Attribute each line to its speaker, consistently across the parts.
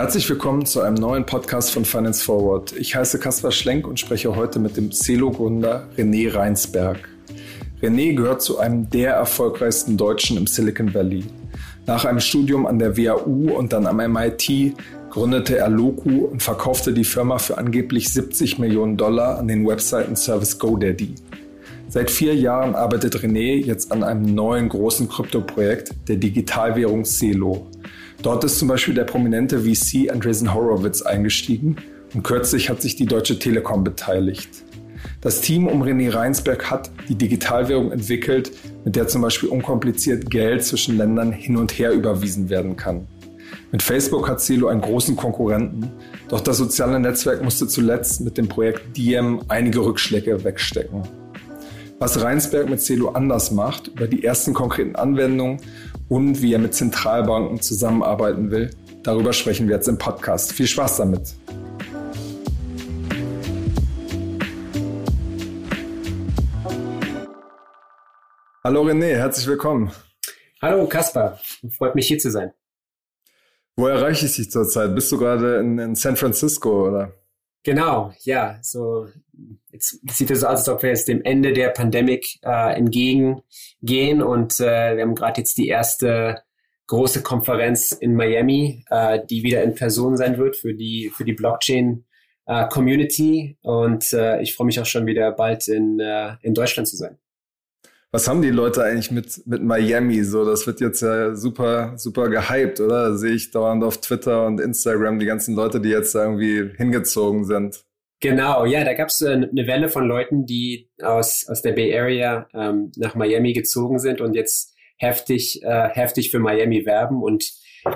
Speaker 1: Herzlich willkommen zu einem neuen Podcast von Finance Forward. Ich heiße Kaspar Schlenk und spreche heute mit dem Celo-Gründer René Reinsberg. René gehört zu einem der erfolgreichsten Deutschen im Silicon Valley. Nach einem Studium an der WAU und dann am MIT gründete er Loku und verkaufte die Firma für angeblich 70 Millionen Dollar an den Webseiten-Service GoDaddy. Seit vier Jahren arbeitet René jetzt an einem neuen großen Kryptoprojekt, der Digitalwährung Celo. Dort ist zum Beispiel der prominente VC Andreessen Horowitz eingestiegen und kürzlich hat sich die Deutsche Telekom beteiligt. Das Team um René Reinsberg hat die Digitalwährung entwickelt, mit der zum Beispiel unkompliziert Geld zwischen Ländern hin und her überwiesen werden kann. Mit Facebook hat Celo einen großen Konkurrenten, doch das soziale Netzwerk musste zuletzt mit dem Projekt Diem einige Rückschläge wegstecken. Was Reinsberg mit Celo anders macht, über die ersten konkreten Anwendungen und wie er mit Zentralbanken zusammenarbeiten will. Darüber sprechen wir jetzt im Podcast. Viel Spaß damit. Hallo René, herzlich willkommen.
Speaker 2: Hallo Kaspar, freut mich hier zu sein.
Speaker 1: Wo erreiche ich dich zurzeit? Bist du gerade in, in San Francisco oder?
Speaker 2: Genau, ja. So jetzt sieht es so aus, als ob wir jetzt dem Ende der Pandemie äh, entgegengehen und äh, wir haben gerade jetzt die erste große Konferenz in Miami, äh, die wieder in Person sein wird für die für die Blockchain äh, Community und äh, ich freue mich auch schon wieder bald in äh, in Deutschland zu sein.
Speaker 1: Was haben die Leute eigentlich mit, mit Miami? So, das wird jetzt ja super, super gehypt, oder? sehe ich dauernd auf Twitter und Instagram die ganzen Leute, die jetzt irgendwie hingezogen sind.
Speaker 2: Genau, ja, da gab es äh, eine Welle von Leuten, die aus, aus der Bay Area ähm, nach Miami gezogen sind und jetzt heftig, äh, heftig für Miami werben. Und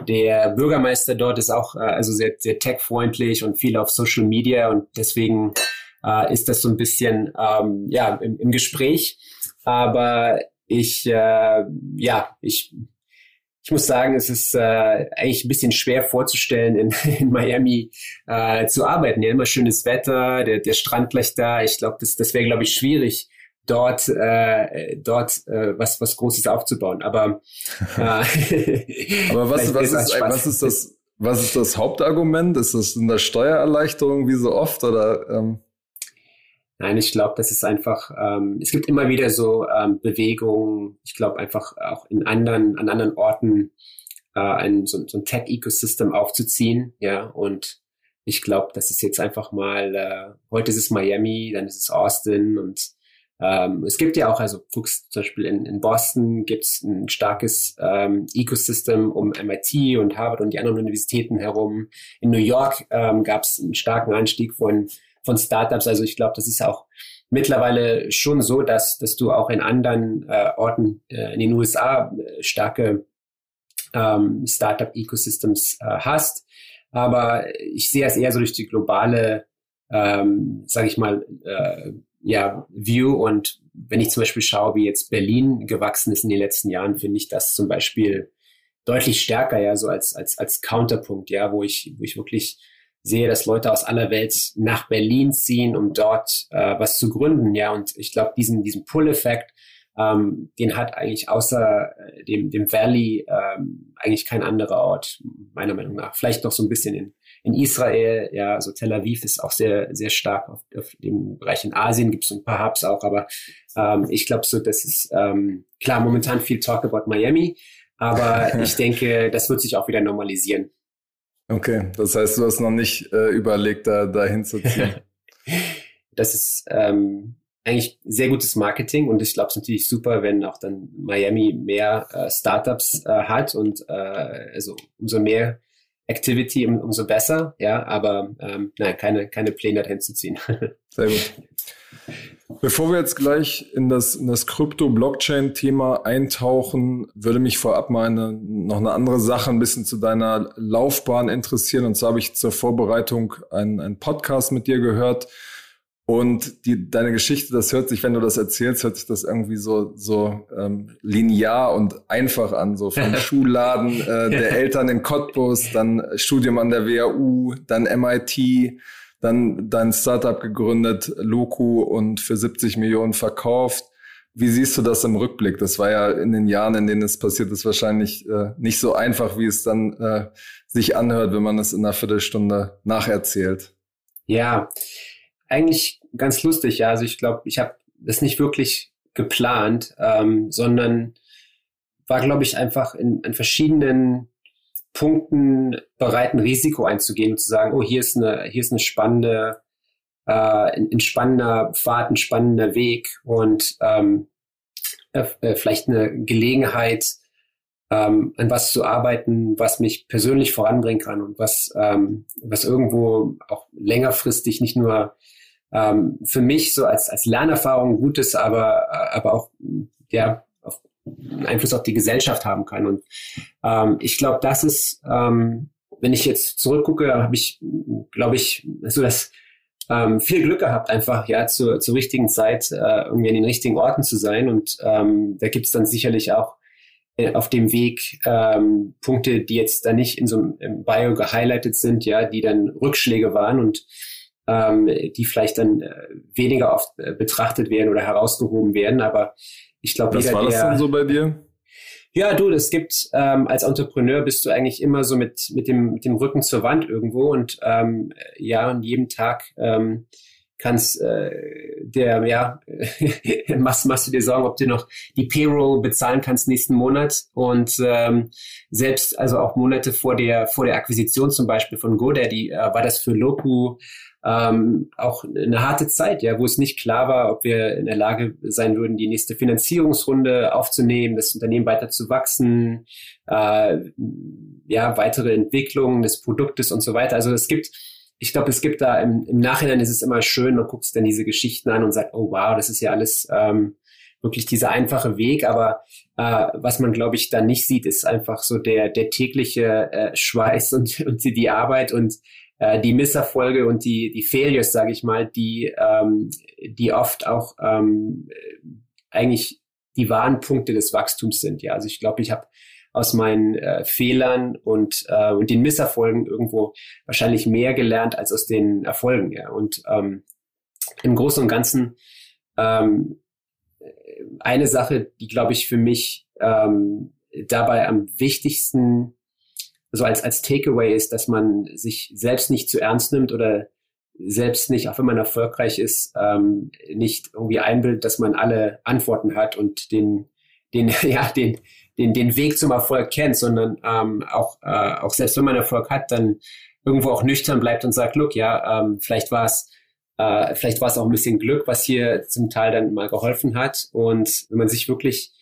Speaker 2: der Bürgermeister dort ist auch äh, also sehr, sehr tech-freundlich und viel auf Social Media und deswegen äh, ist das so ein bisschen ähm, ja, im, im Gespräch. Aber ich, äh, ja, ich ich muss sagen, es ist äh, eigentlich ein bisschen schwer vorzustellen, in, in Miami äh, zu arbeiten. Ja, immer schönes Wetter, der, der Strand gleich da. Ich glaube, das, das wäre, glaube ich, schwierig, dort äh, dort äh, was was Großes aufzubauen. Aber
Speaker 1: äh, aber was was ist, was ist das was ist das Hauptargument? Ist das eine Steuererleichterung wie so oft oder? Ähm?
Speaker 2: Nein, ich glaube, das ist einfach, ähm, es gibt immer wieder so ähm, Bewegungen, ich glaube einfach auch in anderen, an anderen Orten äh, ein, so, so ein Tech-Ecosystem aufzuziehen, ja, und ich glaube, das ist jetzt einfach mal, äh, heute ist es Miami, dann ist es Austin und ähm, es gibt ja auch, also Fuchs zum Beispiel in, in Boston gibt es ein starkes ähm, Ecosystem um MIT und Harvard und die anderen Universitäten herum. In New York ähm, gab es einen starken Anstieg von von Startups. Also ich glaube, das ist auch mittlerweile schon so, dass, dass du auch in anderen äh, Orten äh, in den USA äh, starke ähm, Startup-Ecosystems äh, hast. Aber ich sehe es eher so durch die globale, ähm, sage ich mal, äh, ja, View. Und wenn ich zum Beispiel schaue, wie jetzt Berlin gewachsen ist in den letzten Jahren, finde ich das zum Beispiel deutlich stärker, ja, so als, als, als Counterpunkt, ja, wo ich, wo ich wirklich sehe, dass Leute aus aller Welt nach Berlin ziehen, um dort äh, was zu gründen. Ja, und ich glaube, diesen, diesen Pull-Effekt, ähm, den hat eigentlich außer äh, dem, dem Valley ähm, eigentlich kein anderer Ort, meiner Meinung nach. Vielleicht noch so ein bisschen in, in Israel, ja, also Tel Aviv ist auch sehr, sehr stark auf, auf dem Bereich in Asien, gibt es ein paar Hubs auch, aber ähm, ich glaube so, das ist ähm, klar momentan viel Talk about Miami, aber ich denke, das wird sich auch wieder normalisieren.
Speaker 1: Okay, das heißt, du hast noch nicht äh, überlegt, da dahin zu ziehen.
Speaker 2: das ist ähm, eigentlich sehr gutes Marketing und ich glaube, es ist natürlich super, wenn auch dann Miami mehr äh, Startups äh, hat und äh, also umso mehr Activity, um, umso besser. Ja, aber ähm, nein, keine keine Pläne dahin zu ziehen.
Speaker 1: sehr gut. Bevor wir jetzt gleich in das, in das Krypto-Blockchain-Thema eintauchen, würde mich vorab mal eine, noch eine andere Sache ein bisschen zu deiner Laufbahn interessieren. Und zwar habe ich zur Vorbereitung einen, einen Podcast mit dir gehört. Und die, deine Geschichte, das hört sich, wenn du das erzählst, hört sich das irgendwie so, so ähm, linear und einfach an. So vom Schulladen äh, der Eltern in Cottbus, dann Studium an der WHU, dann MIT, dann dein Startup gegründet, Loku und für 70 Millionen verkauft, Wie siehst du das im Rückblick? Das war ja in den Jahren, in denen es passiert ist, wahrscheinlich äh, nicht so einfach, wie es dann äh, sich anhört, wenn man es in einer Viertelstunde nacherzählt.
Speaker 2: Ja, eigentlich ganz lustig. Ja, also ich glaube, ich habe das nicht wirklich geplant, ähm, sondern war, glaube ich, einfach in, in verschiedenen Punkten bereit, ein Risiko einzugehen und zu sagen, oh, hier ist eine, hier ist eine spannende äh, ein, ein spannender Pfad, ein spannender Weg und ähm, äh, äh, vielleicht eine Gelegenheit, ähm, an was zu arbeiten, was mich persönlich voranbringen kann und was, ähm, was irgendwo auch längerfristig nicht nur ähm, für mich so als, als Lernerfahrung gut ist, aber, äh, aber auch ja, Einfluss auf die Gesellschaft haben kann. Und ähm, ich glaube, das ist, ähm, wenn ich jetzt zurückgucke, habe ich, glaube ich, so das ähm, viel Glück gehabt, einfach ja zur, zur richtigen Zeit äh, irgendwie an den richtigen Orten zu sein. Und ähm, da gibt es dann sicherlich auch äh, auf dem Weg ähm, Punkte, die jetzt da nicht in so einem Bio gehighlightet sind, ja, die dann Rückschläge waren und ähm, die vielleicht dann äh, weniger oft äh, betrachtet werden oder herausgehoben werden. Aber ich glaube,
Speaker 1: was war das dann so bei dir?
Speaker 2: Ja, du, das gibt ähm, als Entrepreneur bist du eigentlich immer so mit mit dem mit dem Rücken zur Wand irgendwo und ähm, ja und jeden Tag ähm, kannst äh, der ja machst machst du dir Sorgen, ob du noch die Payroll bezahlen kannst nächsten Monat und ähm, selbst also auch Monate vor der vor der Akquisition zum Beispiel von GoDaddy äh, war das für Loku ähm, auch eine harte Zeit, ja, wo es nicht klar war, ob wir in der Lage sein würden, die nächste Finanzierungsrunde aufzunehmen, das Unternehmen weiter zu wachsen, äh, ja, weitere Entwicklungen des Produktes und so weiter. Also es gibt, ich glaube, es gibt da im, im Nachhinein ist es immer schön, man guckt sich dann diese Geschichten an und sagt, oh wow, das ist ja alles ähm, wirklich dieser einfache Weg, aber äh, was man, glaube ich, dann nicht sieht, ist einfach so der, der tägliche äh, Schweiß und, und die, die Arbeit und äh, die Misserfolge und die, die Failures, sage ich mal, die, ähm, die oft auch ähm, eigentlich die wahren Punkte des Wachstums sind. Ja, also ich glaube, ich habe aus meinen äh, Fehlern und, äh, und den Misserfolgen irgendwo wahrscheinlich mehr gelernt als aus den Erfolgen. Ja, und ähm, im Großen und Ganzen ähm, eine Sache, die glaube ich für mich ähm, dabei am wichtigsten so als, als Takeaway ist, dass man sich selbst nicht zu ernst nimmt oder selbst nicht, auch wenn man erfolgreich ist, ähm, nicht irgendwie einbildet, dass man alle Antworten hat und den, den, ja, den, den, den Weg zum Erfolg kennt, sondern ähm, auch, äh, auch selbst wenn man Erfolg hat, dann irgendwo auch nüchtern bleibt und sagt, look, ja, ähm, vielleicht war es äh, vielleicht war es auch ein bisschen Glück, was hier zum Teil dann mal geholfen hat. Und wenn man sich wirklich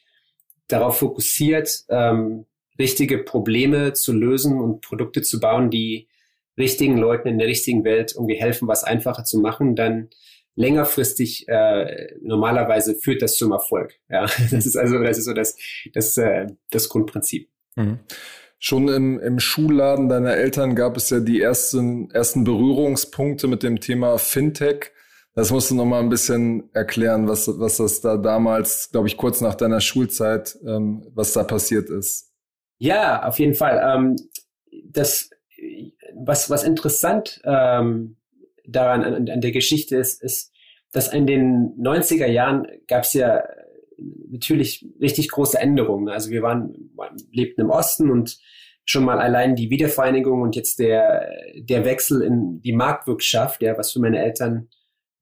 Speaker 2: darauf fokussiert, ähm, richtige Probleme zu lösen und Produkte zu bauen, die richtigen Leuten in der richtigen Welt irgendwie helfen, was einfacher zu machen, dann längerfristig äh, normalerweise führt das zum Erfolg. Ja, das ist also das ist so das das äh, das Grundprinzip.
Speaker 1: Mhm. Schon im, im Schulladen deiner Eltern gab es ja die ersten ersten Berührungspunkte mit dem Thema Fintech. Das musst du noch mal ein bisschen erklären, was was das da damals, glaube ich, kurz nach deiner Schulzeit, ähm, was da passiert ist.
Speaker 2: Ja, auf jeden Fall. Ähm, das, was, was interessant ähm, daran an, an der Geschichte ist, ist, dass in den 90er Jahren gab es ja natürlich richtig große Änderungen. Also wir waren, lebten im Osten und schon mal allein die Wiedervereinigung und jetzt der, der Wechsel in die Marktwirtschaft, ja, was für meine Eltern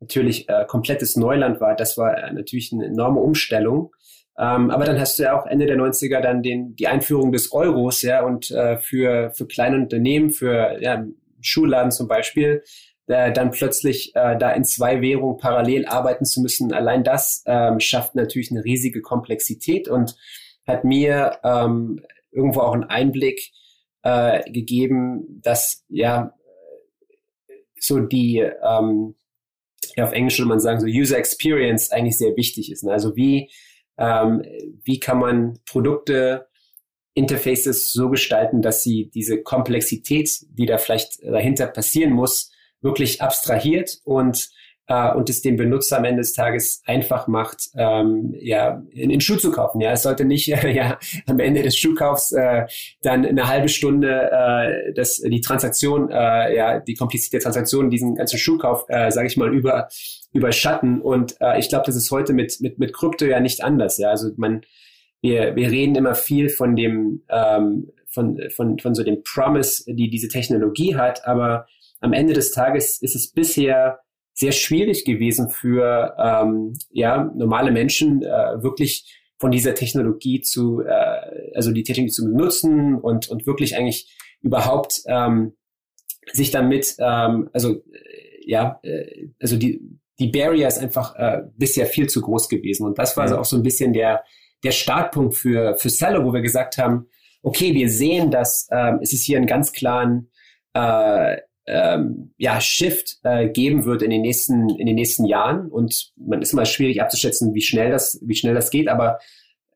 Speaker 2: natürlich äh, komplettes Neuland war, das war äh, natürlich eine enorme Umstellung. Ähm, aber dann hast du ja auch Ende der 90er dann den, die Einführung des Euros, ja, und äh, für, für kleine Unternehmen, für ja, Schulladen zum Beispiel, äh, dann plötzlich äh, da in zwei Währungen parallel arbeiten zu müssen, allein das ähm, schafft natürlich eine riesige Komplexität und hat mir ähm, irgendwo auch einen Einblick äh, gegeben, dass ja so die ähm, ja, auf Englisch würde man sagen, so User Experience eigentlich sehr wichtig ist. Ne? Also wie ähm, wie kann man Produkte, Interfaces so gestalten, dass sie diese Komplexität, die da vielleicht dahinter passieren muss, wirklich abstrahiert und äh, und es dem Benutzer am Ende des Tages einfach macht, ähm, ja, einen Schuh zu kaufen. Ja, es sollte nicht äh, ja am Ende des Schuhkaufs äh, dann eine halbe Stunde äh, das die Transaktion, äh, ja, die Komplexität der Transaktion, diesen ganzen Schuhkauf, äh, sage ich mal, über überschatten. Und äh, ich glaube, das ist heute mit mit mit Krypto ja nicht anders. Ja, also man wir, wir reden immer viel von dem, ähm, von, von, von so dem Promise, die diese Technologie hat, aber am Ende des Tages ist es bisher sehr schwierig gewesen für ähm, ja, normale Menschen äh, wirklich von dieser Technologie zu, äh, also die Technologie zu benutzen und, und wirklich eigentlich überhaupt ähm, sich damit, ähm, also äh, ja, äh, also die, die Barrier ist einfach äh, bisher viel zu groß gewesen. Und das war also auch so ein bisschen der, der Startpunkt für, für Cello, wo wir gesagt haben, okay, wir sehen, dass ähm, es ist hier einen ganz klaren äh, ähm, ja, Shift äh, geben wird in den nächsten in den nächsten Jahren und man ist immer schwierig abzuschätzen, wie schnell das wie schnell das geht, aber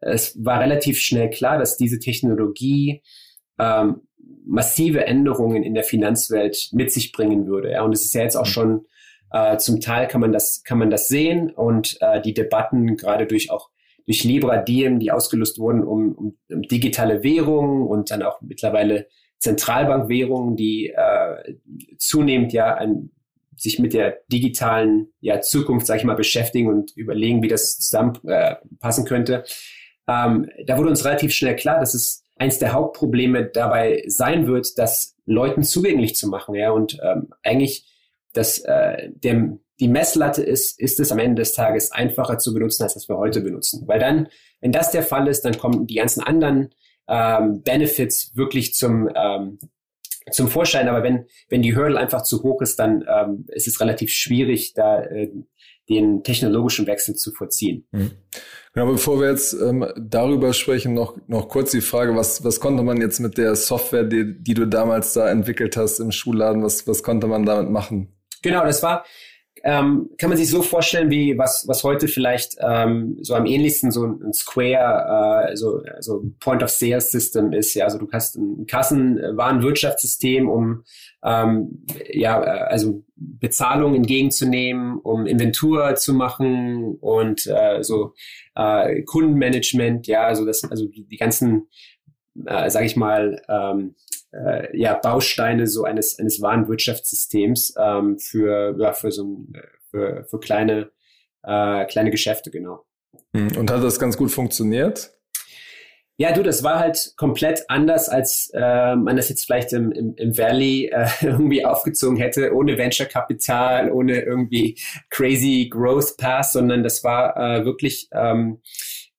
Speaker 2: es war relativ schnell klar, dass diese Technologie ähm, massive Änderungen in der Finanzwelt mit sich bringen würde. Ja, und es ist ja jetzt auch mhm. schon äh, zum Teil kann man das kann man das sehen und äh, die Debatten gerade durch auch durch Libra Diem, die ausgelöst wurden, um, um, um digitale Währungen und dann auch mittlerweile Zentralbankwährungen, die äh, zunehmend ja ein, sich mit der digitalen ja, Zukunft, sage ich mal, beschäftigen und überlegen, wie das zusammenpassen äh, könnte. Ähm, da wurde uns relativ schnell klar, dass es eins der Hauptprobleme dabei sein wird, das Leuten zugänglich zu machen. Ja, und ähm, eigentlich dass äh, der, die Messlatte ist, ist es am Ende des Tages einfacher zu benutzen, als das wir heute benutzen. Weil dann, wenn das der Fall ist, dann kommen die ganzen anderen ähm, Benefits wirklich zum, ähm, zum Vorschein. Aber wenn, wenn die Hürde einfach zu hoch ist, dann ähm, ist es relativ schwierig, da äh, den technologischen Wechsel zu vollziehen. Mhm.
Speaker 1: Genau, bevor wir jetzt ähm, darüber sprechen, noch, noch kurz die Frage, was, was konnte man jetzt mit der Software, die, die du damals da entwickelt hast im Schulladen, was, was konnte man damit machen?
Speaker 2: Genau, das war, ähm, kann man sich so vorstellen, wie was, was heute vielleicht ähm, so am ähnlichsten so ein Square, äh, so, so Point-of-Sale-System ist. Ja, also du hast ein Kassenwarenwirtschaftssystem, um ähm, ja, also Bezahlung entgegenzunehmen, um Inventur zu machen und äh, so äh, Kundenmanagement, ja, also das, also die, die ganzen, äh, sage ich mal, ähm, äh, ja, Bausteine so eines, eines wahren Wirtschaftssystems ähm, für, ja, für so ein, für, für kleine, äh, kleine Geschäfte, genau.
Speaker 1: Hm, und hat das ganz gut funktioniert?
Speaker 2: Ja, du, das war halt komplett anders, als äh, man das jetzt vielleicht im, im, im Valley äh, irgendwie aufgezogen hätte, ohne Venture-Kapital, ohne irgendwie crazy Growth Path, sondern das war äh, wirklich ähm,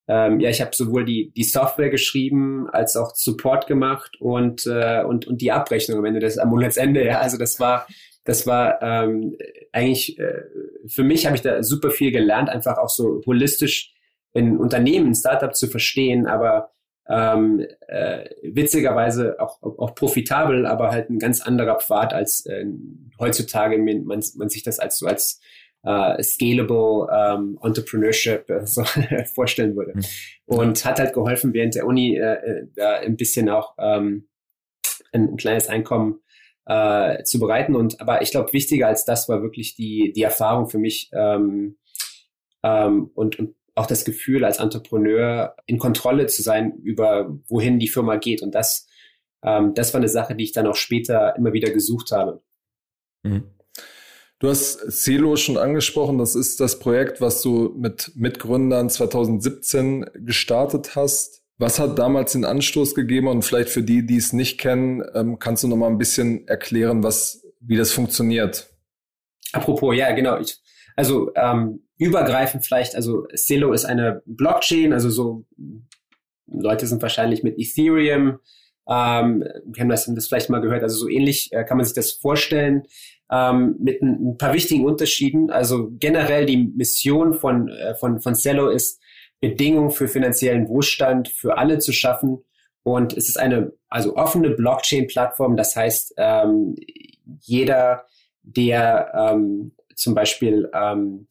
Speaker 2: ähm, ja, ich habe sowohl die, die Software geschrieben als auch Support gemacht und, äh, und, und die Abrechnung am Ende des am Monatsende. Ja, also das war das war ähm, eigentlich äh, für mich habe ich da super viel gelernt, einfach auch so holistisch in Unternehmen, ein Startup zu verstehen, aber ähm, äh, witzigerweise auch, auch, auch profitabel, aber halt ein ganz anderer Pfad als äh, heutzutage man, man sich das als so als äh, scalable ähm, Entrepreneurship äh, so vorstellen würde. Mhm. Und hat halt geholfen, während der Uni äh, äh, da ein bisschen auch ähm, ein, ein kleines Einkommen äh, zu bereiten. Und aber ich glaube, wichtiger als das war wirklich die, die Erfahrung für mich ähm, ähm, und, und auch das Gefühl, als Entrepreneur in Kontrolle zu sein über wohin die Firma geht. Und das, ähm, das war eine Sache, die ich dann auch später immer wieder gesucht habe.
Speaker 1: Mhm. Du hast Celo schon angesprochen. Das ist das Projekt, was du mit Mitgründern 2017 gestartet hast. Was hat damals den Anstoß gegeben? Und vielleicht für die, die es nicht kennen, ähm, kannst du noch mal ein bisschen erklären, was, wie das funktioniert?
Speaker 2: Apropos, ja, genau. Ich, also ähm, übergreifend vielleicht, also Celo ist eine Blockchain, also so Leute sind wahrscheinlich mit Ethereum, ähm, haben das, vielleicht mal gehört, also so ähnlich äh, kann man sich das vorstellen ähm, mit ein, ein, paar wichtigen Unterschieden. Also generell die Mission von, äh, von, von Cello ist, Bedingungen für finanziellen Wohlstand für alle zu schaffen. Und es ist eine also offene Blockchain-Plattform. Das heißt, ähm, jeder, der ähm, zum Beispiel ähm,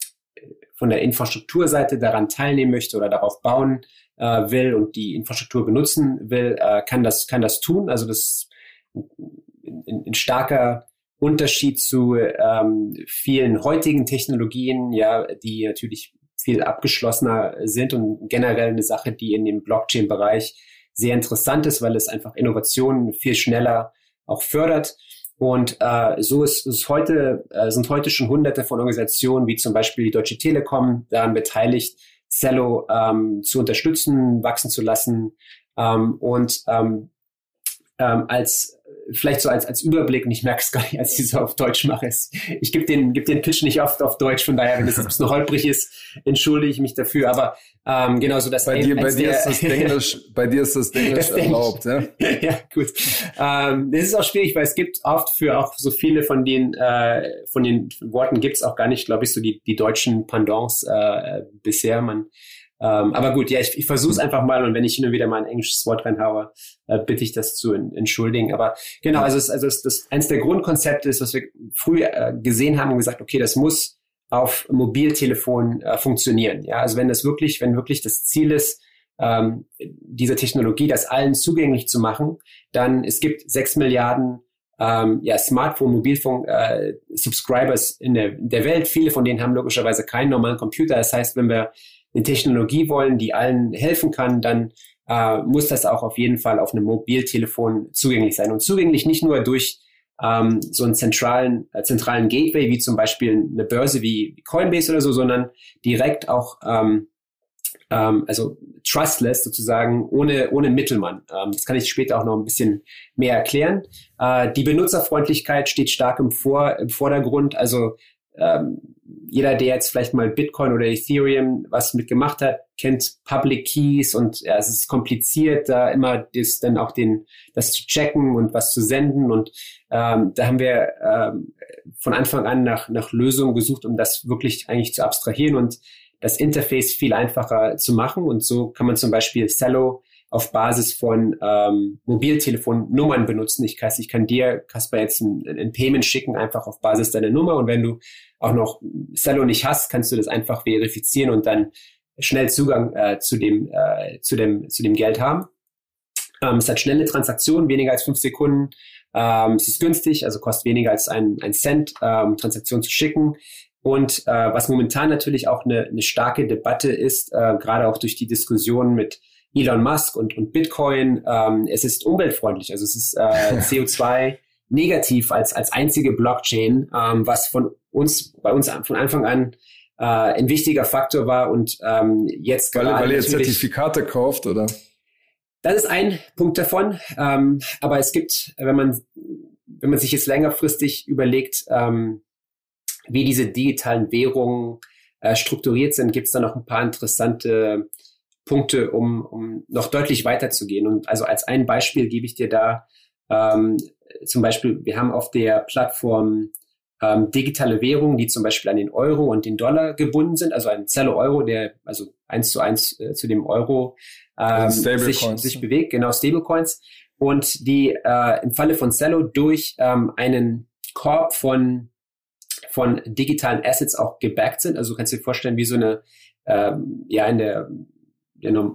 Speaker 2: von der Infrastrukturseite daran teilnehmen möchte oder darauf bauen äh, will und die Infrastruktur benutzen will, äh, kann das kann das tun. Also das in, in starker Unterschied zu ähm, vielen heutigen Technologien, ja, die natürlich viel abgeschlossener sind und generell eine Sache, die in dem Blockchain-Bereich sehr interessant ist, weil es einfach Innovationen viel schneller auch fördert. Und äh, so ist, ist heute, äh, sind heute schon hunderte von Organisationen, wie zum Beispiel die Deutsche Telekom, daran beteiligt, Cello ähm, zu unterstützen, wachsen zu lassen. Ähm, und ähm, ähm, als vielleicht so als, als Überblick, und ich merke es gar nicht, als ich es auf Deutsch mache. Ich gebe den, geb den Pitch nicht oft auf Deutsch, von daher, wenn es ein bisschen holprig ist, entschuldige ich mich dafür. Aber ähm, genau so das
Speaker 1: bei dir, bei dir ist das Englisch, bei dir ist das Englisch erlaubt, ja?
Speaker 2: ja, gut. Ähm, das ist auch schwierig, weil es gibt oft für auch so viele von den äh, von den Worten gibt es auch gar nicht, glaube ich, so die die deutschen Pendants äh, bisher. Man ähm, aber gut, ja, ich, ich versuche es einfach mal und wenn ich hin und wieder mal ein englisches Wort reinhaue, äh, bitte ich das zu entschuldigen. Aber genau, also, es, also es, das eins der Grundkonzepte ist, was wir früh äh, gesehen haben und gesagt, okay, das muss auf Mobiltelefon äh, funktionieren. Ja, also wenn das wirklich, wenn wirklich das Ziel ist, ähm, diese Technologie, das allen zugänglich zu machen, dann es gibt sechs Milliarden ähm, ja, Smartphone, Mobilfunk äh, Subscribers in der, in der Welt. Viele von denen haben logischerweise keinen normalen Computer. Das heißt, wenn wir eine Technologie wollen, die allen helfen kann, dann äh, muss das auch auf jeden Fall auf einem Mobiltelefon zugänglich sein. Und zugänglich nicht nur durch ähm, so einen zentralen, äh, zentralen Gateway, wie zum Beispiel eine Börse wie Coinbase oder so, sondern direkt auch, ähm, ähm, also trustless sozusagen, ohne, ohne Mittelmann. Ähm, das kann ich später auch noch ein bisschen mehr erklären. Äh, die Benutzerfreundlichkeit steht stark im, Vor im Vordergrund. Also ähm, jeder, der jetzt vielleicht mal Bitcoin oder Ethereum was mitgemacht hat, kennt Public Keys und ja, es ist kompliziert, da immer das dann auch den das zu checken und was zu senden. Und ähm, da haben wir ähm, von Anfang an nach nach Lösungen gesucht, um das wirklich eigentlich zu abstrahieren und das Interface viel einfacher zu machen. Und so kann man zum Beispiel Cello auf Basis von ähm, Mobiltelefonnummern benutzen. Ich, kann, ich kann dir, Kasper, jetzt ein, ein Payment schicken, einfach auf Basis deiner Nummer. Und wenn du auch noch Cello nicht hast, kannst du das einfach verifizieren und dann schnell Zugang äh, zu, dem, äh, zu, dem, zu dem Geld haben. Ähm, es hat schnelle Transaktionen, weniger als fünf Sekunden. Ähm, es ist günstig, also kostet weniger als ein, ein Cent, ähm, Transaktionen zu schicken. Und äh, was momentan natürlich auch eine, eine starke Debatte ist, äh, gerade auch durch die Diskussion mit Elon Musk und, und Bitcoin. Ähm, es ist umweltfreundlich, also es ist äh, CO2 negativ als, als einzige Blockchain, ähm, was von uns, bei uns von Anfang an äh, ein wichtiger Faktor war und ähm, jetzt
Speaker 1: weil, gerade. Weil ihr Zertifikate kauft, oder?
Speaker 2: Das ist ein Punkt davon. Ähm, aber es gibt, wenn man, wenn man sich jetzt längerfristig überlegt, ähm, wie diese digitalen Währungen äh, strukturiert sind, gibt es da noch ein paar interessante Punkte, um, um noch deutlich weiterzugehen. Und also als ein Beispiel gebe ich dir da ähm, zum Beispiel, wir haben auf der Plattform ähm, digitale Währungen, die zum Beispiel an den Euro und den Dollar gebunden sind, also ein Zello Euro, der also eins zu eins äh, zu dem Euro ähm, sich, sich bewegt, genau Stablecoins und die äh, im Falle von Cello durch ähm, einen Korb von von digitalen Assets auch gebackt sind. Also du kannst dir vorstellen, wie so eine ähm, ja in der der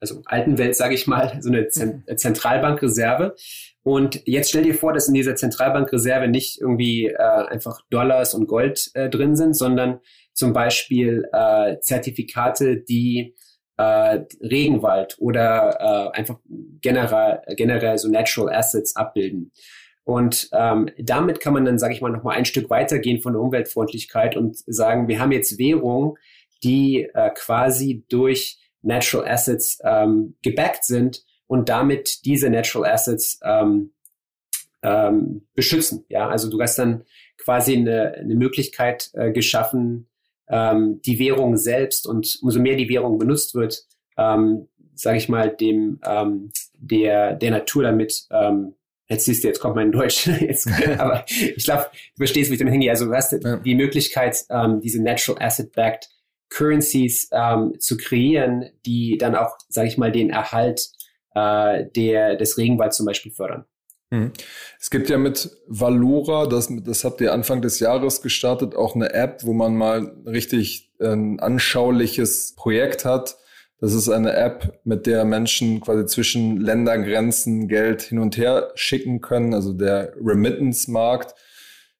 Speaker 2: also alten Welt, sage ich mal, so eine Zentralbankreserve. Und jetzt stell dir vor, dass in dieser Zentralbankreserve nicht irgendwie äh, einfach Dollars und Gold äh, drin sind, sondern zum Beispiel äh, Zertifikate, die äh, Regenwald oder äh, einfach generell, generell so Natural Assets abbilden. Und ähm, damit kann man dann, sage ich mal, noch mal ein Stück weitergehen von der Umweltfreundlichkeit und sagen, wir haben jetzt Währungen, die äh, quasi durch Natural Assets ähm, gebackt sind und damit diese Natural Assets ähm, ähm, beschützen. Ja, also du hast dann quasi eine, eine Möglichkeit äh, geschaffen, ähm, die Währung selbst und umso mehr die Währung benutzt wird, ähm, sage ich mal, dem ähm, der der Natur damit ähm, Jetzt siehst du, jetzt kommt mein Deutsch. Jetzt, aber ich glaube, du verstehst, wie ich damit hingehe. Also du hast ja. die Möglichkeit, ähm, diese Natural Asset Backed Currencies ähm, zu kreieren, die dann auch, sage ich mal, den Erhalt äh, der, des Regenwalds zum Beispiel fördern.
Speaker 1: Mhm. Es gibt ja mit Valora, das, das habt ihr Anfang des Jahres gestartet, auch eine App, wo man mal richtig äh, ein anschauliches Projekt hat. Das ist eine App, mit der Menschen quasi zwischen Ländergrenzen Geld hin und her schicken können, also der Remittance-Markt.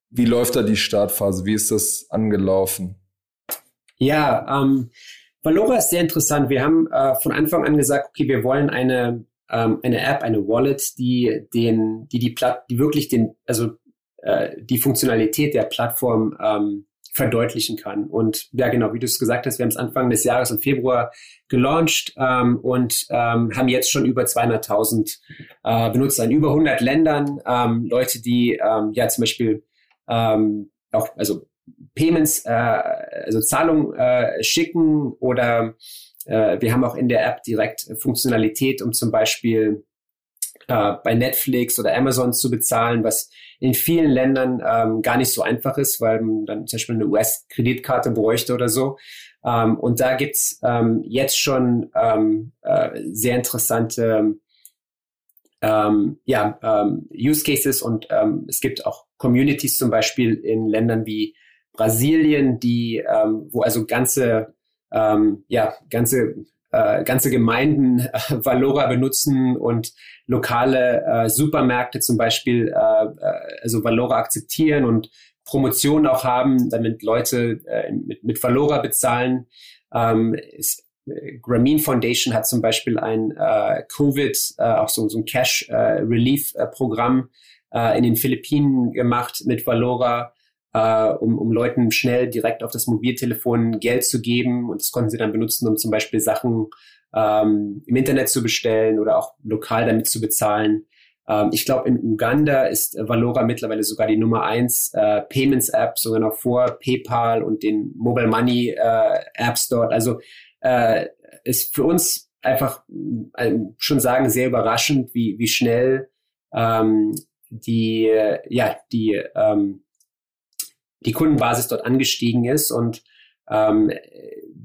Speaker 1: Wie läuft da die Startphase? Wie ist das angelaufen?
Speaker 2: Ja, ähm, Valora ist sehr interessant. Wir haben äh, von Anfang an gesagt, okay, wir wollen eine ähm, eine App, eine Wallet, die den, die die Platt, die wirklich den, also äh, die Funktionalität der Plattform ähm, verdeutlichen kann. Und ja, genau, wie du es gesagt hast, wir haben es Anfang des Jahres im Februar gelauncht ähm, und ähm, haben jetzt schon über 200.000 äh, Benutzer in über 100 Ländern. Ähm, Leute, die ähm, ja zum Beispiel ähm, auch also Payments, äh, also Zahlungen äh, schicken oder äh, wir haben auch in der App direkt Funktionalität, um zum Beispiel äh, bei Netflix oder Amazon zu bezahlen, was in vielen Ländern ähm, gar nicht so einfach ist, weil man dann zum Beispiel eine US-Kreditkarte bräuchte oder so. Ähm, und da gibt's ähm, jetzt schon ähm, äh, sehr interessante ähm, ja, ähm, Use Cases und ähm, es gibt auch Communities zum Beispiel in Ländern wie Brasilien, die, ähm, wo also ganze, ähm, ja, ganze äh, ganze Gemeinden äh, Valora benutzen und lokale äh, Supermärkte zum Beispiel äh, äh, also Valora akzeptieren und Promotionen auch haben, damit Leute äh, mit, mit Valora bezahlen. Ähm, ist, äh, Grameen Foundation hat zum Beispiel ein äh, Covid, äh, auch so, so ein Cash äh, Relief äh, Programm äh, in den Philippinen gemacht mit Valora äh, um, um Leuten schnell direkt auf das Mobiltelefon Geld zu geben. Und das konnten sie dann benutzen, um zum Beispiel Sachen ähm, im Internet zu bestellen oder auch lokal damit zu bezahlen. Ähm, ich glaube, in Uganda ist Valora mittlerweile sogar die Nummer eins äh, Payments-App, sogar noch vor PayPal und den Mobile Money äh, dort. Also äh, ist für uns einfach äh, schon sagen sehr überraschend, wie wie schnell ähm, die ja die ähm, die Kundenbasis dort angestiegen ist. Und ähm,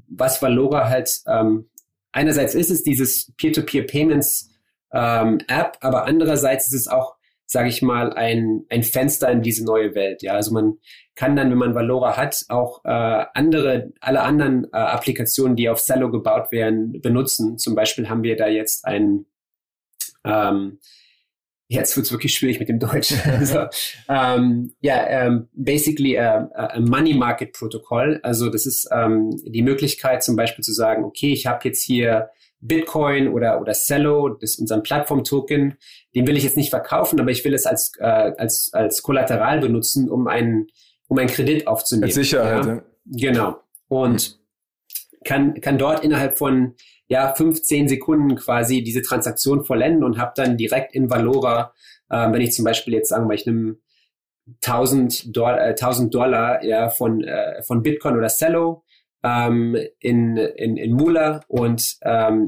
Speaker 2: was Valora halt ähm, einerseits ist es dieses Peer-to-Peer-Payments ähm, App, aber andererseits ist es auch, sage ich mal, ein, ein Fenster in diese neue Welt. Ja, also man kann dann, wenn man Valora hat, auch äh, andere, alle anderen äh, Applikationen, die auf Cello gebaut werden, benutzen. Zum Beispiel haben wir da jetzt ein ähm, jetzt wird's wirklich schwierig mit dem Deutsch. also, ähm, ja, ähm, basically a, a Money Market Protokoll. Also das ist ähm, die Möglichkeit zum Beispiel zu sagen, okay, ich habe jetzt hier Bitcoin oder oder Cello, das ist unser Plattform-Token, den will ich jetzt nicht verkaufen, aber ich will es als äh, als als Kollateral benutzen, um einen um einen Kredit aufzunehmen. Als
Speaker 1: Sicherheit. Ja?
Speaker 2: Genau. Und. Kann kann dort innerhalb von ja, 15 Sekunden quasi diese Transaktion vollenden und habe dann direkt in Valora, äh, wenn ich zum Beispiel jetzt sagen wir, ich nehme 1000 Dollar, äh, 1000 Dollar ja, von, äh, von Bitcoin oder Cello ähm, in, in, in Mula und ähm,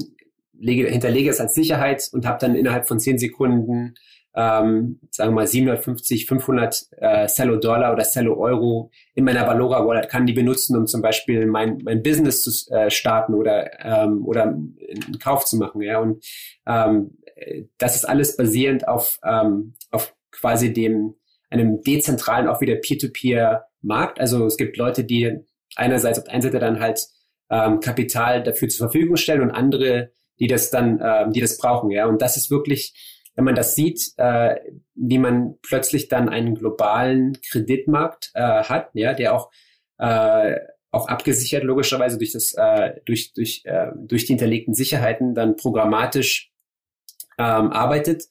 Speaker 2: lege, hinterlege es als Sicherheit und habe dann innerhalb von 10 Sekunden ähm, sagen wir mal 750, 500 äh, Cello Dollar oder Cello Euro in meiner Valora Wallet kann die benutzen, um zum Beispiel mein, mein Business zu äh, starten oder ähm, oder einen Kauf zu machen. Ja und ähm, das ist alles basierend auf ähm, auf quasi dem einem dezentralen auch wieder Peer-to-Peer Markt. Also es gibt Leute, die einerseits auf der einen Seite dann halt ähm, Kapital dafür zur Verfügung stellen und andere, die das dann, ähm, die das brauchen. Ja und das ist wirklich wenn man das sieht, äh, wie man plötzlich dann einen globalen Kreditmarkt äh, hat, ja, der auch äh, auch abgesichert logischerweise durch das äh, durch durch äh, durch die hinterlegten Sicherheiten dann programmatisch ähm, arbeitet,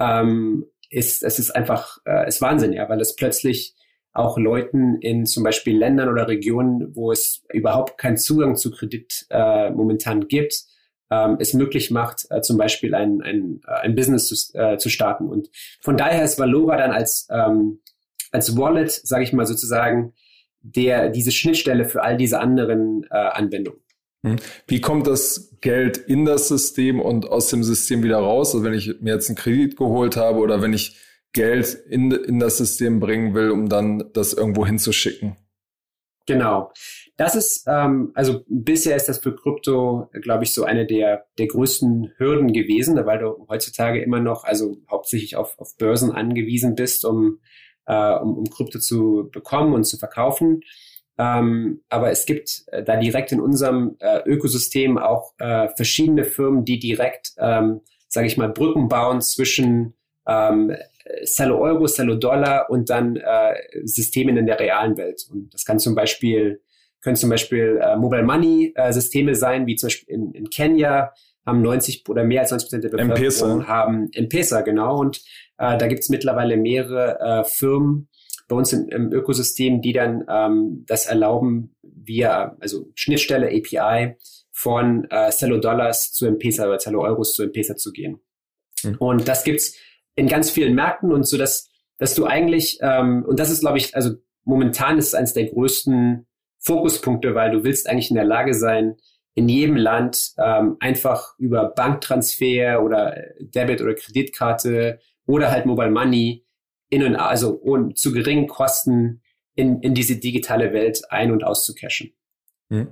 Speaker 2: ähm, ist es ist einfach äh, ist Wahnsinn, ja, weil es plötzlich auch Leuten in zum Beispiel Ländern oder Regionen, wo es überhaupt keinen Zugang zu Kredit äh, momentan gibt, ähm, es möglich macht, äh, zum Beispiel ein, ein, äh, ein Business zu, äh, zu starten. Und von daher ist Valora dann als, ähm, als Wallet, sage ich mal sozusagen, der diese Schnittstelle für all diese anderen äh, Anwendungen.
Speaker 1: Hm. Wie kommt das Geld in das System und aus dem System wieder raus? Also wenn ich mir jetzt einen Kredit geholt habe oder wenn ich Geld in, in das System bringen will, um dann das irgendwo hinzuschicken?
Speaker 2: Genau. Das ist, ähm, also bisher ist das für Krypto, glaube ich, so eine der, der größten Hürden gewesen, weil du heutzutage immer noch, also hauptsächlich auf, auf Börsen angewiesen bist, um, äh, um, um Krypto zu bekommen und zu verkaufen. Ähm, aber es gibt äh, da direkt in unserem äh, Ökosystem auch äh, verschiedene Firmen, die direkt, ähm, sage ich mal, Brücken bauen zwischen ähm, Cello Euro, Cello Dollar und dann äh, Systemen in der realen Welt. Und das kann zum Beispiel können zum Beispiel äh, Mobile Money äh, Systeme sein, wie zum Beispiel in, in Kenia haben 90 oder mehr als 90 Prozent der Bevölkerung haben M-Pesa, genau. Und äh, da gibt es mittlerweile mehrere äh, Firmen bei uns im, im Ökosystem, die dann ähm, das erlauben, via also Schnittstelle API von äh, Cello Dollars zu M-Pesa oder Cello Euros zu M-Pesa zu gehen. Mhm. Und das gibt's in ganz vielen Märkten und so, dass, dass du eigentlich, ähm, und das ist, glaube ich, also momentan ist es eines der größten Fokuspunkte, weil du willst eigentlich in der Lage sein, in jedem Land ähm, einfach über Banktransfer oder Debit- oder Kreditkarte oder halt Mobile Money in und also und zu geringen Kosten in, in diese digitale Welt ein- und auszucashen. Hm.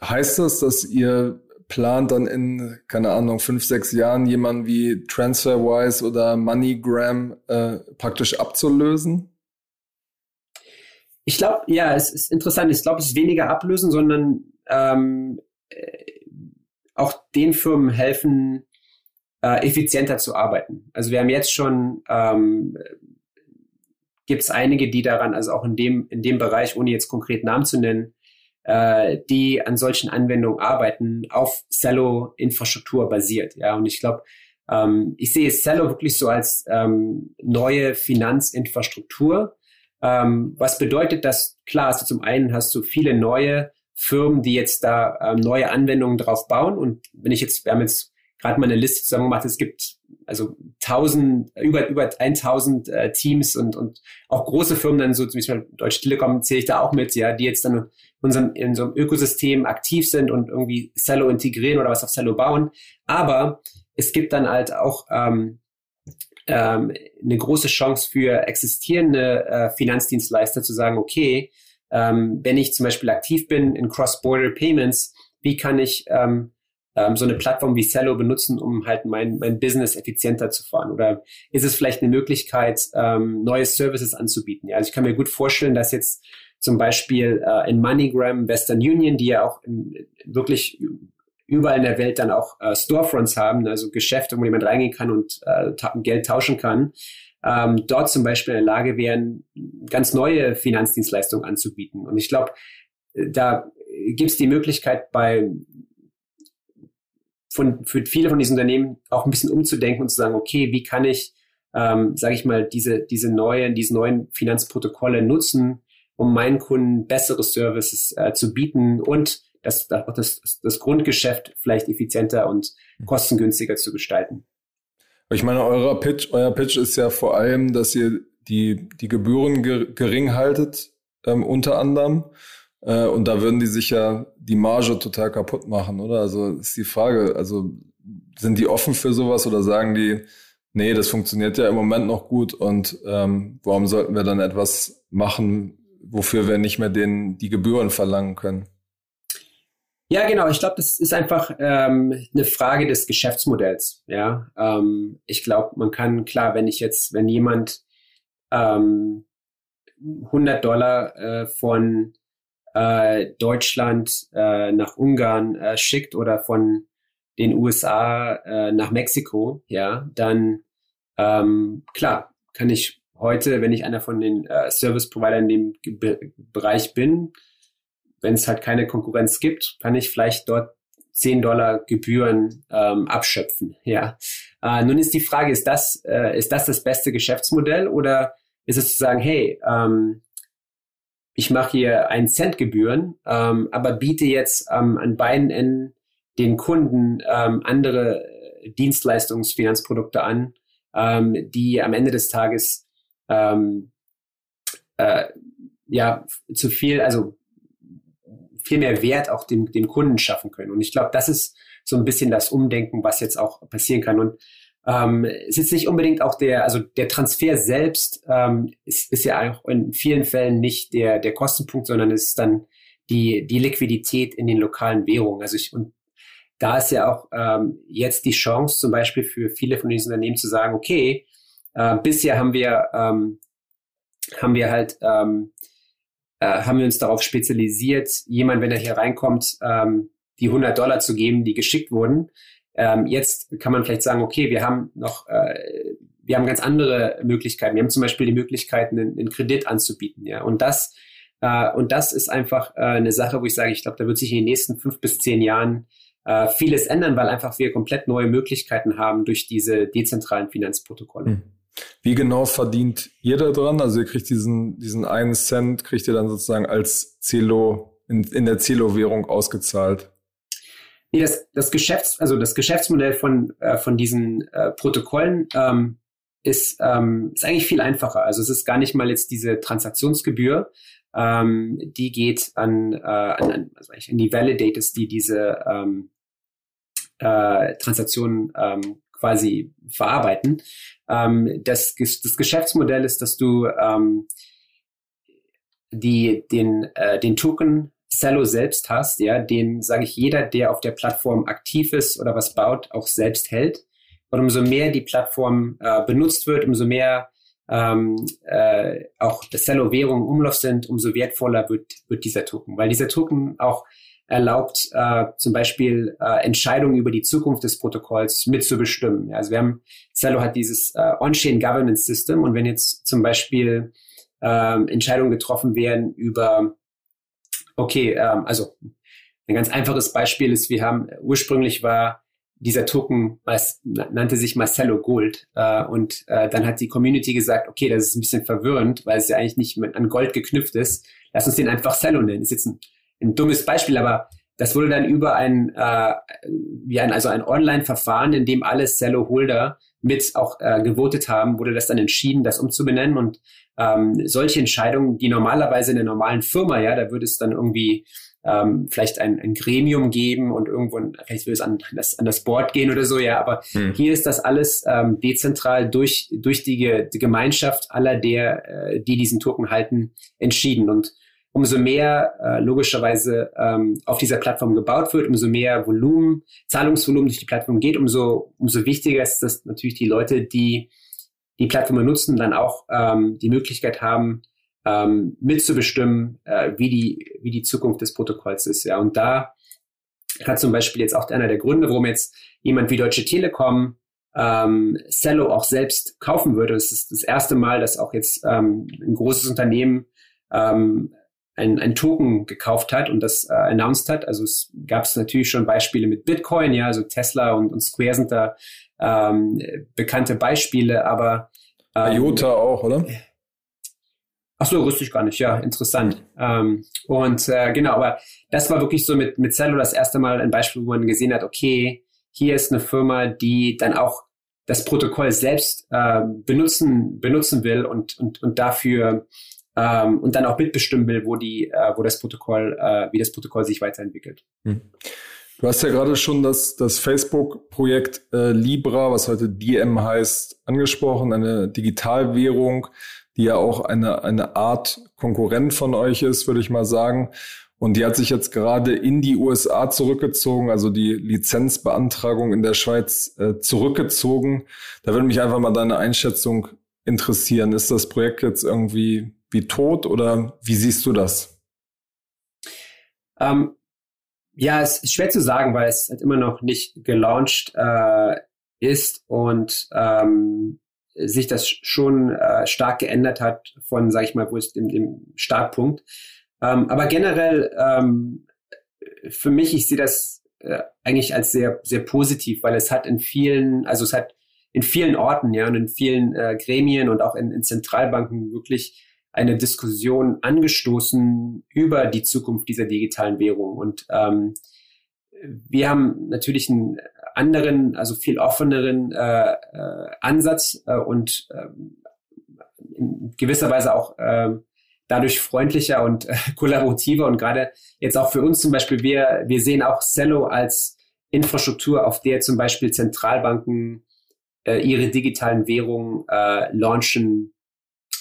Speaker 1: Heißt das, dass ihr plant dann in, keine Ahnung, fünf, sechs Jahren jemanden wie TransferWise oder MoneyGram äh, praktisch abzulösen?
Speaker 2: Ich glaube, ja, es ist interessant. Ich glaube, es ist weniger ablösen, sondern ähm, äh, auch den Firmen helfen, äh, effizienter zu arbeiten. Also wir haben jetzt schon ähm, gibt es einige, die daran, also auch in dem in dem Bereich, ohne jetzt konkret Namen zu nennen, äh, die an solchen Anwendungen arbeiten, auf Cello-Infrastruktur basiert. Ja, und ich glaube, ähm, ich sehe Cello wirklich so als ähm, neue Finanzinfrastruktur. Ähm, was bedeutet das? Klar, also zum einen hast du viele neue Firmen, die jetzt da ähm, neue Anwendungen drauf bauen. Und wenn ich jetzt, wir haben jetzt gerade mal eine Liste zusammen gemacht, es gibt also tausend, über, über 1000 äh, Teams und, und auch große Firmen, dann so zum Beispiel Deutsche Telekom zähle ich da auch mit, ja, die jetzt dann unserem, in einem Ökosystem aktiv sind und irgendwie Cello integrieren oder was auf Cello bauen. Aber es gibt dann halt auch ähm, ähm, eine große Chance für existierende äh, Finanzdienstleister zu sagen, okay, ähm, wenn ich zum Beispiel aktiv bin in Cross-Border Payments, wie kann ich ähm, ähm, so eine Plattform wie Cello benutzen, um halt mein, mein Business effizienter zu fahren? Oder ist es vielleicht eine Möglichkeit, ähm, neue Services anzubieten? Ja, also ich kann mir gut vorstellen, dass jetzt zum Beispiel äh, in MoneyGram, Western Union, die ja auch in, wirklich überall in der Welt dann auch äh, Storefronts haben, also Geschäfte, wo jemand reingehen kann und äh, Geld tauschen kann, ähm, dort zum Beispiel in der Lage wären, ganz neue Finanzdienstleistungen anzubieten. Und ich glaube, da gibt es die Möglichkeit bei von, für viele von diesen Unternehmen auch ein bisschen umzudenken und zu sagen, okay, wie kann ich, ähm, sage ich mal, diese, diese neuen, diese neuen Finanzprotokolle nutzen, um meinen Kunden bessere Services äh, zu bieten und das, das, das Grundgeschäft vielleicht effizienter und mhm. kostengünstiger zu gestalten.
Speaker 1: Ich meine, euer Pitch, euer Pitch ist ja vor allem, dass ihr die, die Gebühren gering haltet, ähm, unter anderem. Äh, und da würden die sich ja die Marge total kaputt machen, oder? Also ist die Frage, also sind die offen für sowas oder sagen die, nee, das funktioniert ja im Moment noch gut und ähm, warum sollten wir dann etwas machen, wofür wir nicht mehr den, die Gebühren verlangen können?
Speaker 2: Ja, genau. Ich glaube, das ist einfach ähm, eine Frage des Geschäftsmodells. Ja, ähm, ich glaube, man kann klar, wenn ich jetzt, wenn jemand ähm, 100 Dollar äh, von äh, Deutschland äh, nach Ungarn äh, schickt oder von den USA äh, nach Mexiko, ja, dann ähm, klar kann ich heute, wenn ich einer von den äh, Service Provider in dem Be Bereich bin, wenn es halt keine Konkurrenz gibt, kann ich vielleicht dort 10 Dollar Gebühren ähm, abschöpfen. Ja. Äh, nun ist die Frage, ist das, äh, ist das das beste Geschäftsmodell oder ist es zu sagen, hey, ähm, ich mache hier einen Cent Gebühren, ähm, aber biete jetzt ähm, an beiden Enden den Kunden ähm, andere Dienstleistungsfinanzprodukte an, ähm, die am Ende des Tages ähm, äh, ja zu viel, also viel mehr Wert auch dem, dem Kunden schaffen können. Und ich glaube, das ist so ein bisschen das Umdenken, was jetzt auch passieren kann. Und ähm, es ist nicht unbedingt auch der, also der Transfer selbst ähm, ist, ist ja auch in vielen Fällen nicht der, der Kostenpunkt, sondern es ist dann die, die Liquidität in den lokalen Währungen. Also ich, und da ist ja auch ähm, jetzt die Chance zum Beispiel für viele von diesen Unternehmen zu sagen, okay, äh, bisher haben wir, ähm, haben wir halt, ähm, äh, haben wir uns darauf spezialisiert, jemand, wenn er hier reinkommt, ähm, die 100 Dollar zu geben, die geschickt wurden. Ähm, jetzt kann man vielleicht sagen, okay, wir haben noch äh, wir haben ganz andere Möglichkeiten. Wir haben zum Beispiel die Möglichkeiten, einen, einen Kredit anzubieten, ja. Und das, äh, und das ist einfach äh, eine Sache, wo ich sage, ich glaube, da wird sich in den nächsten fünf bis zehn Jahren äh, vieles ändern, weil einfach wir komplett neue Möglichkeiten haben durch diese dezentralen Finanzprotokolle. Hm.
Speaker 1: Wie genau verdient ihr da dran? Also ihr kriegt diesen, diesen einen Cent, kriegt ihr dann sozusagen als Celo, in, in der Celo-Währung ausgezahlt?
Speaker 2: Nee, das, das Geschäfts-, also das Geschäftsmodell von, äh, von diesen äh, Protokollen ähm, ist, ähm, ist eigentlich viel einfacher. Also es ist gar nicht mal jetzt diese Transaktionsgebühr, ähm, die geht an, äh, an, also an die Validators, die diese ähm, äh, Transaktionen ähm, quasi verarbeiten. Ähm, das, das Geschäftsmodell ist, dass du ähm, die, den, äh, den Token Cello selbst hast, ja, den, sage ich, jeder, der auf der Plattform aktiv ist oder was baut, auch selbst hält. Und umso mehr die Plattform äh, benutzt wird, umso mehr ähm, äh, auch Cello-Währungen im Umlauf sind, umso wertvoller wird, wird dieser Token. Weil dieser Token auch erlaubt, äh, zum Beispiel äh, Entscheidungen über die Zukunft des Protokolls mitzubestimmen. Ja, also wir haben, Cello hat dieses äh, On-Chain Governance System und wenn jetzt zum Beispiel äh, Entscheidungen getroffen werden über, okay, ähm, also ein ganz einfaches Beispiel ist, wir haben ursprünglich war dieser Token nannte sich Marcello Gold äh, und äh, dann hat die Community gesagt, okay, das ist ein bisschen verwirrend, weil es ja eigentlich nicht an Gold geknüpft ist. Lass uns den einfach Cello nennen. Ist jetzt ein, ein dummes Beispiel, aber das wurde dann über ein, äh, wie ein also ein Online-Verfahren, in dem alle Cello-Holder mit auch äh, gewotet haben, wurde das dann entschieden, das umzubenennen. Und ähm, solche Entscheidungen, die normalerweise in einer normalen Firma, ja, da würde es dann irgendwie ähm, vielleicht ein, ein Gremium geben und irgendwo, vielleicht will es an das, an das Board gehen oder so, ja, aber hm. hier ist das alles ähm, dezentral durch, durch die, die Gemeinschaft aller der, äh, die diesen Token halten, entschieden. Und umso mehr äh, logischerweise ähm, auf dieser Plattform gebaut wird, umso mehr Volumen, Zahlungsvolumen durch die Plattform geht, umso, umso wichtiger ist, dass natürlich die Leute, die die Plattform nutzen, dann auch ähm, die Möglichkeit haben, ähm, mitzubestimmen, äh, wie, die, wie die Zukunft des Protokolls ist. Ja, und da hat zum Beispiel jetzt auch einer der Gründe, warum jetzt jemand wie Deutsche Telekom ähm, Cello auch selbst kaufen würde. Es ist das erste Mal, dass auch jetzt ähm, ein großes Unternehmen ähm, ein, ein Token gekauft hat und das äh, announced hat. Also es gab es natürlich schon Beispiele mit Bitcoin, ja, also Tesla und, und Square sind da ähm, bekannte Beispiele, aber
Speaker 1: ähm, IOTA auch, oder?
Speaker 2: Ach so, wusste ich gar nicht. Ja, interessant. Ähm, und äh, genau, aber das war wirklich so mit, mit Cello das erste Mal ein Beispiel, wo man gesehen hat, okay, hier ist eine Firma, die dann auch das Protokoll selbst äh, benutzen, benutzen will und, und, und dafür ähm, und dann auch mitbestimmen will, wo die, äh, wo das Protokoll, äh, wie das Protokoll sich weiterentwickelt. Hm.
Speaker 1: Du hast ja gerade schon das, das Facebook-Projekt äh, Libra, was heute Diem heißt, angesprochen, eine Digitalwährung, die ja auch eine, eine Art Konkurrent von euch ist, würde ich mal sagen. Und die hat sich jetzt gerade in die USA zurückgezogen, also die Lizenzbeantragung in der Schweiz äh, zurückgezogen. Da würde mich einfach mal deine Einschätzung interessieren. Ist das Projekt jetzt irgendwie wie tot oder wie siehst du das?
Speaker 2: Ähm, ja, es ist schwer zu sagen, weil es halt immer noch nicht gelauncht äh, ist und ähm, sich das schon äh, stark geändert hat von, sag ich mal, wo ist dem, dem Startpunkt. Ähm, aber generell ähm, für mich, ich sehe das äh, eigentlich als sehr, sehr positiv, weil es hat in vielen, also es hat in vielen Orten, ja, und in vielen äh, Gremien und auch in, in Zentralbanken wirklich eine Diskussion angestoßen über die Zukunft dieser digitalen Währung. Und ähm, wir haben natürlich einen anderen, also viel offeneren äh, äh, Ansatz äh, und äh, in gewisser Weise auch äh, dadurch freundlicher und äh, kollaborativer und gerade jetzt auch für uns zum Beispiel, wir, wir sehen auch Cello als Infrastruktur, auf der zum Beispiel Zentralbanken äh, ihre digitalen Währungen äh, launchen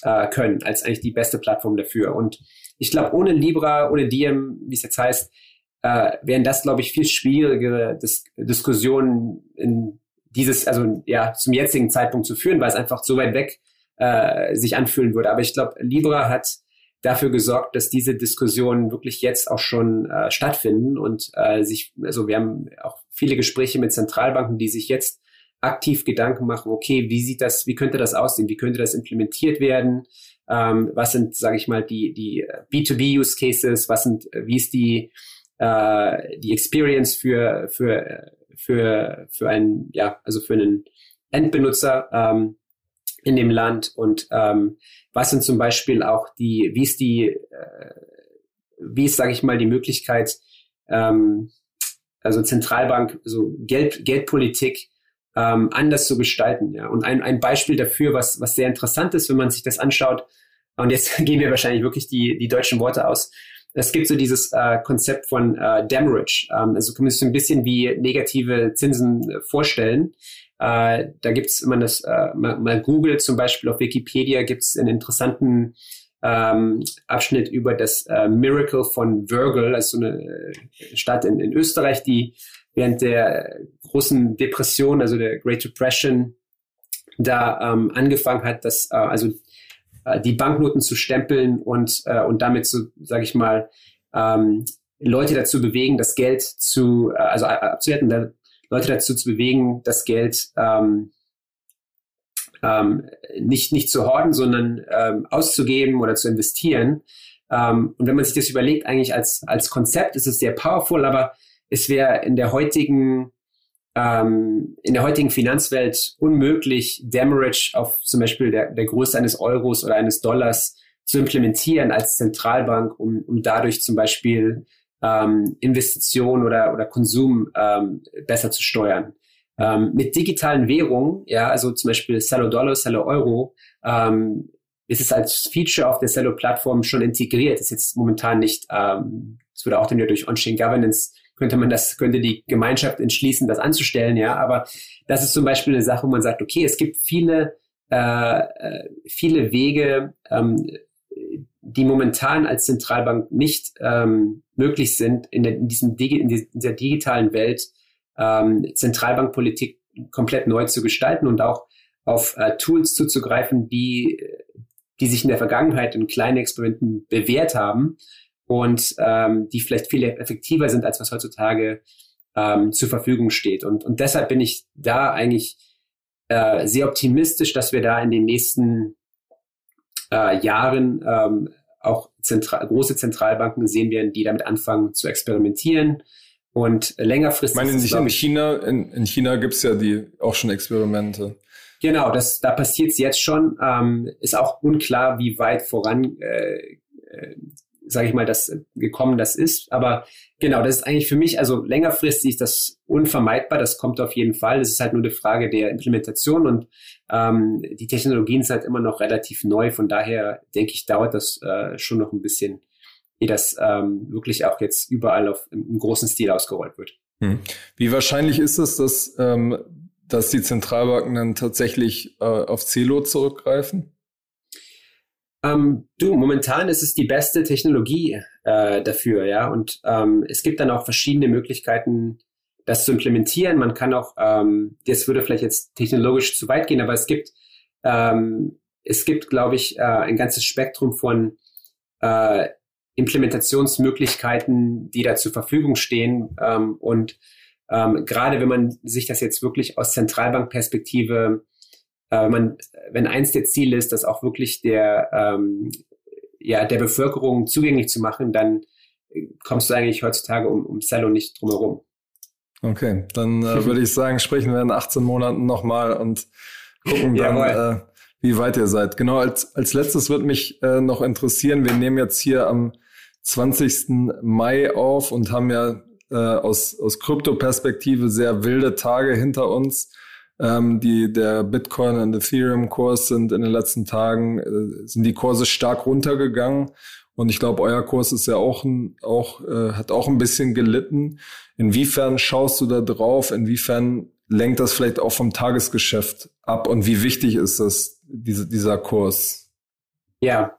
Speaker 2: äh, können, als eigentlich die beste Plattform dafür. Und ich glaube, ohne Libra, ohne Diem, wie es jetzt heißt, äh, wären das, glaube ich, viel schwierigere Dis Diskussionen in dieses, also ja, zum jetzigen Zeitpunkt zu führen, weil es einfach so weit weg äh, sich anfühlen würde. Aber ich glaube, Libra hat dafür gesorgt, dass diese Diskussionen wirklich jetzt auch schon äh, stattfinden und äh, sich, also wir haben auch viele Gespräche mit Zentralbanken, die sich jetzt aktiv Gedanken machen, okay, wie sieht das, wie könnte das aussehen, wie könnte das implementiert werden, ähm, was sind, sage ich mal, die, die B2B-Use Cases, was sind, wie ist die, äh, die Experience für, für, für, für einen, ja, also für einen Endbenutzer ähm, in dem Land? Und ähm, was sind zum Beispiel auch die, wie ist die, äh, wie ist, sage ich mal, die Möglichkeit, ähm, also Zentralbank, so Geld, Geldpolitik ähm, anders zu gestalten. Ja. Und ein, ein Beispiel dafür, was, was sehr interessant ist, wenn man sich das anschaut, und jetzt gehen wir wahrscheinlich wirklich die, die deutschen Worte aus. Es gibt so dieses äh, Konzept von äh, Damage. Ähm, also kann man sich so ein bisschen wie negative Zinsen äh, vorstellen. Äh, da gibt's, wenn man das äh, mal, mal googelt, zum Beispiel auf Wikipedia, gibt's einen interessanten ähm, Abschnitt über das äh, Miracle von Virgil, also eine äh, Stadt in, in Österreich, die während der großen Depression, also der Great Depression, da ähm, angefangen hat, dass äh, also äh, die Banknoten zu stempeln und äh, und damit so, sage ich mal, ähm, Leute dazu bewegen, das Geld zu äh, also äh, abzuwerten, da, Leute dazu zu bewegen, das Geld ähm, ähm, nicht nicht zu horden, sondern ähm, auszugeben oder zu investieren. Ähm, und wenn man sich das überlegt, eigentlich als als Konzept ist es sehr powerful, aber es wäre in der heutigen ähm, in der heutigen Finanzwelt unmöglich, Damage auf zum Beispiel der, der Größe eines Euros oder eines Dollars zu implementieren als Zentralbank, um, um dadurch zum Beispiel ähm, Investitionen oder, oder Konsum ähm, besser zu steuern. Ähm, mit digitalen Währungen, ja, also zum Beispiel Cello Dollar, Cello Euro, ähm, ist es als Feature auf der Cello-Plattform schon integriert. Ist jetzt momentan nicht, ähm, es wurde auch dann wieder durch On-Chain Governance könnte man das, könnte die Gemeinschaft entschließen, das anzustellen, ja. Aber das ist zum Beispiel eine Sache, wo man sagt, okay, es gibt viele, äh, äh viele Wege, ähm, die momentan als Zentralbank nicht ähm, möglich sind, in, der, in, diesem, in dieser digitalen Welt ähm, Zentralbankpolitik komplett neu zu gestalten und auch auf äh, Tools zuzugreifen, die, die sich in der Vergangenheit in kleinen Experimenten bewährt haben und ähm, die vielleicht viel effektiver sind, als was heutzutage ähm, zur Verfügung steht. Und, und deshalb bin ich da eigentlich äh, sehr optimistisch, dass wir da in den nächsten äh, Jahren ähm, auch zentral, große Zentralbanken sehen werden, die damit anfangen zu experimentieren. Und längerfristig.
Speaker 1: Ich meine, nicht in China, in, in China gibt's ja die auch schon Experimente.
Speaker 2: Genau, das, da passiert es jetzt schon. Ähm, ist auch unklar, wie weit voran äh, äh sage ich mal, das äh, gekommen das ist. Aber genau, das ist eigentlich für mich, also längerfristig ist das unvermeidbar, das kommt auf jeden Fall. Es ist halt nur eine Frage der Implementation und ähm, die Technologien sind halt immer noch relativ neu. Von daher denke ich, dauert das äh, schon noch ein bisschen, ehe das ähm, wirklich auch jetzt überall auf, im, großen Stil ausgerollt wird.
Speaker 1: Hm. Wie wahrscheinlich ist es, dass, ähm, dass die Zentralbanken dann tatsächlich äh, auf Celo zurückgreifen?
Speaker 2: Ähm, du, momentan ist es die beste Technologie äh, dafür, ja. Und ähm, es gibt dann auch verschiedene Möglichkeiten, das zu implementieren. Man kann auch, ähm, das würde vielleicht jetzt technologisch zu weit gehen, aber es gibt, ähm, es gibt, glaube ich, äh, ein ganzes Spektrum von äh, Implementationsmöglichkeiten, die da zur Verfügung stehen. Ähm, und ähm, gerade wenn man sich das jetzt wirklich aus Zentralbankperspektive äh, man, wenn eins der Ziele ist, das auch wirklich der, ähm, ja, der Bevölkerung zugänglich zu machen, dann kommst du eigentlich heutzutage um, um Cello nicht drumherum.
Speaker 1: Okay, dann äh, würde ich sagen, sprechen wir in 18 Monaten nochmal und gucken dann, äh, wie weit ihr seid. Genau, als, als letztes wird mich äh, noch interessieren, wir nehmen jetzt hier am 20. Mai auf und haben ja äh, aus, aus Krypto-Perspektive sehr wilde Tage hinter uns. Ähm, die, der Bitcoin und Ethereum-Kurs sind in den letzten Tagen, äh, sind die Kurse stark runtergegangen. Und ich glaube, euer Kurs ist ja auch, ein, auch äh, hat auch ein bisschen gelitten. Inwiefern schaust du da drauf? Inwiefern lenkt das vielleicht auch vom Tagesgeschäft ab? Und wie wichtig ist das, diese, dieser Kurs?
Speaker 2: Ja,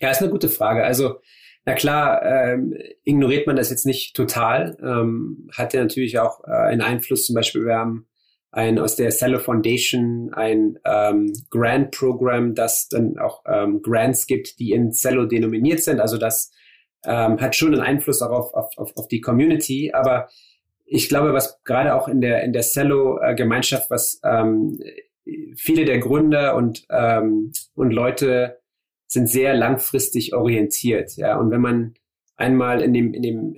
Speaker 2: ja, ist eine gute Frage. Also, na klar, ähm, ignoriert man das jetzt nicht total. Ähm, hat ja natürlich auch äh, einen Einfluss. Zum Beispiel, wir haben ein aus der Cello Foundation ein ähm, Grant Program, das dann auch ähm, Grants gibt, die in Cello denominiert sind. Also das ähm, hat schon einen Einfluss auch auf, auf, auf, die Community. Aber ich glaube, was gerade auch in der in der Cello-Gemeinschaft, was ähm, viele der Gründer und ähm, und Leute sind sehr langfristig orientiert, ja. Und wenn man einmal in dem in dem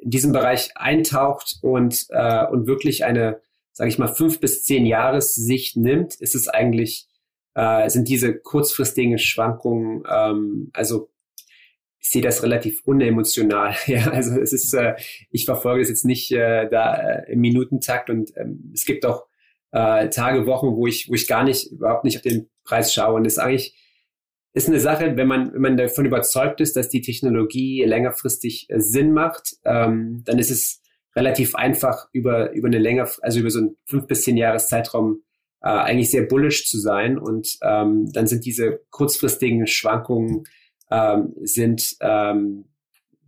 Speaker 2: in diesem Bereich eintaucht und äh, und wirklich eine, sage ich mal, fünf bis zehn Jahressicht nimmt, ist es eigentlich äh, sind diese kurzfristigen Schwankungen, ähm, also ich sehe das relativ unemotional. Ja, also es ist, äh, ich verfolge das jetzt nicht äh, da äh, im Minutentakt und ähm, es gibt auch äh, Tage, Wochen, wo ich, wo ich gar nicht, überhaupt nicht auf den Preis schaue. Und das ist eigentlich, ist eine Sache, wenn man, wenn man davon überzeugt ist, dass die Technologie längerfristig äh, Sinn macht, ähm, dann ist es relativ einfach über, über eine länger, also über so einen fünf bis zehn Jahres Zeitraum äh, eigentlich sehr bullish zu sein. Und ähm, dann sind diese kurzfristigen Schwankungen ähm, sind ähm,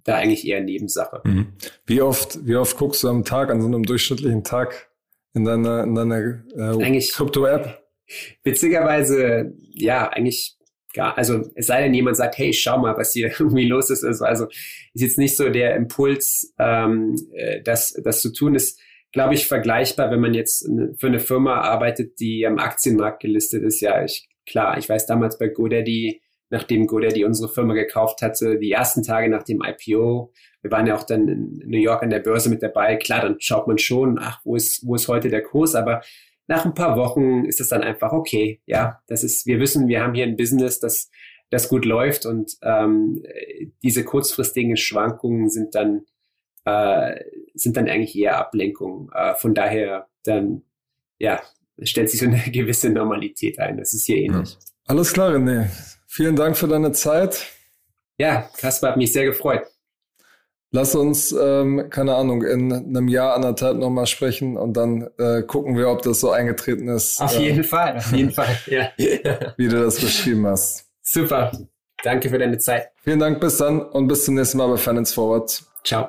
Speaker 2: da eigentlich eher Nebensache. Mhm.
Speaker 1: Wie oft, wie oft guckst du am Tag, an so einem durchschnittlichen Tag in deiner, in deiner äh, Krypto-App?
Speaker 2: Witzigerweise, ja, eigentlich gar, also es sei denn, jemand sagt, hey, schau mal, was hier irgendwie los ist. Also, ist jetzt nicht so der Impuls, ähm, äh, das, das zu tun ist, glaube ich, vergleichbar, wenn man jetzt für eine Firma arbeitet, die am Aktienmarkt gelistet ist. Ja, ich, klar, ich weiß damals bei GoDaddy, nachdem GoDaddy unsere Firma gekauft hatte, die ersten Tage nach dem IPO. Wir waren ja auch dann in New York an der Börse mit dabei. Klar, dann schaut man schon, ach, wo ist, wo ist heute der Kurs? Aber nach ein paar Wochen ist es dann einfach okay. Ja, das ist, wir wissen, wir haben hier ein Business, das, das gut läuft und ähm, diese kurzfristigen Schwankungen sind dann äh, sind dann eigentlich eher Ablenkungen. Äh, von daher dann ja stellt sich so eine gewisse Normalität ein. Das ist hier ähnlich. Ja.
Speaker 1: Alles klar, René. Vielen Dank für deine Zeit.
Speaker 2: Ja, Kasper hat mich sehr gefreut.
Speaker 1: Lass uns, ähm, keine Ahnung, in einem Jahr, anderthalb nochmal sprechen und dann äh, gucken wir, ob das so eingetreten ist.
Speaker 2: Auf
Speaker 1: äh,
Speaker 2: jeden Fall, auf jeden Fall, ja.
Speaker 1: Wie du das beschrieben hast.
Speaker 2: Super. Danke für deine Zeit.
Speaker 1: Vielen Dank, bis dann und bis zum nächsten Mal bei Finance Forward.
Speaker 2: Ciao.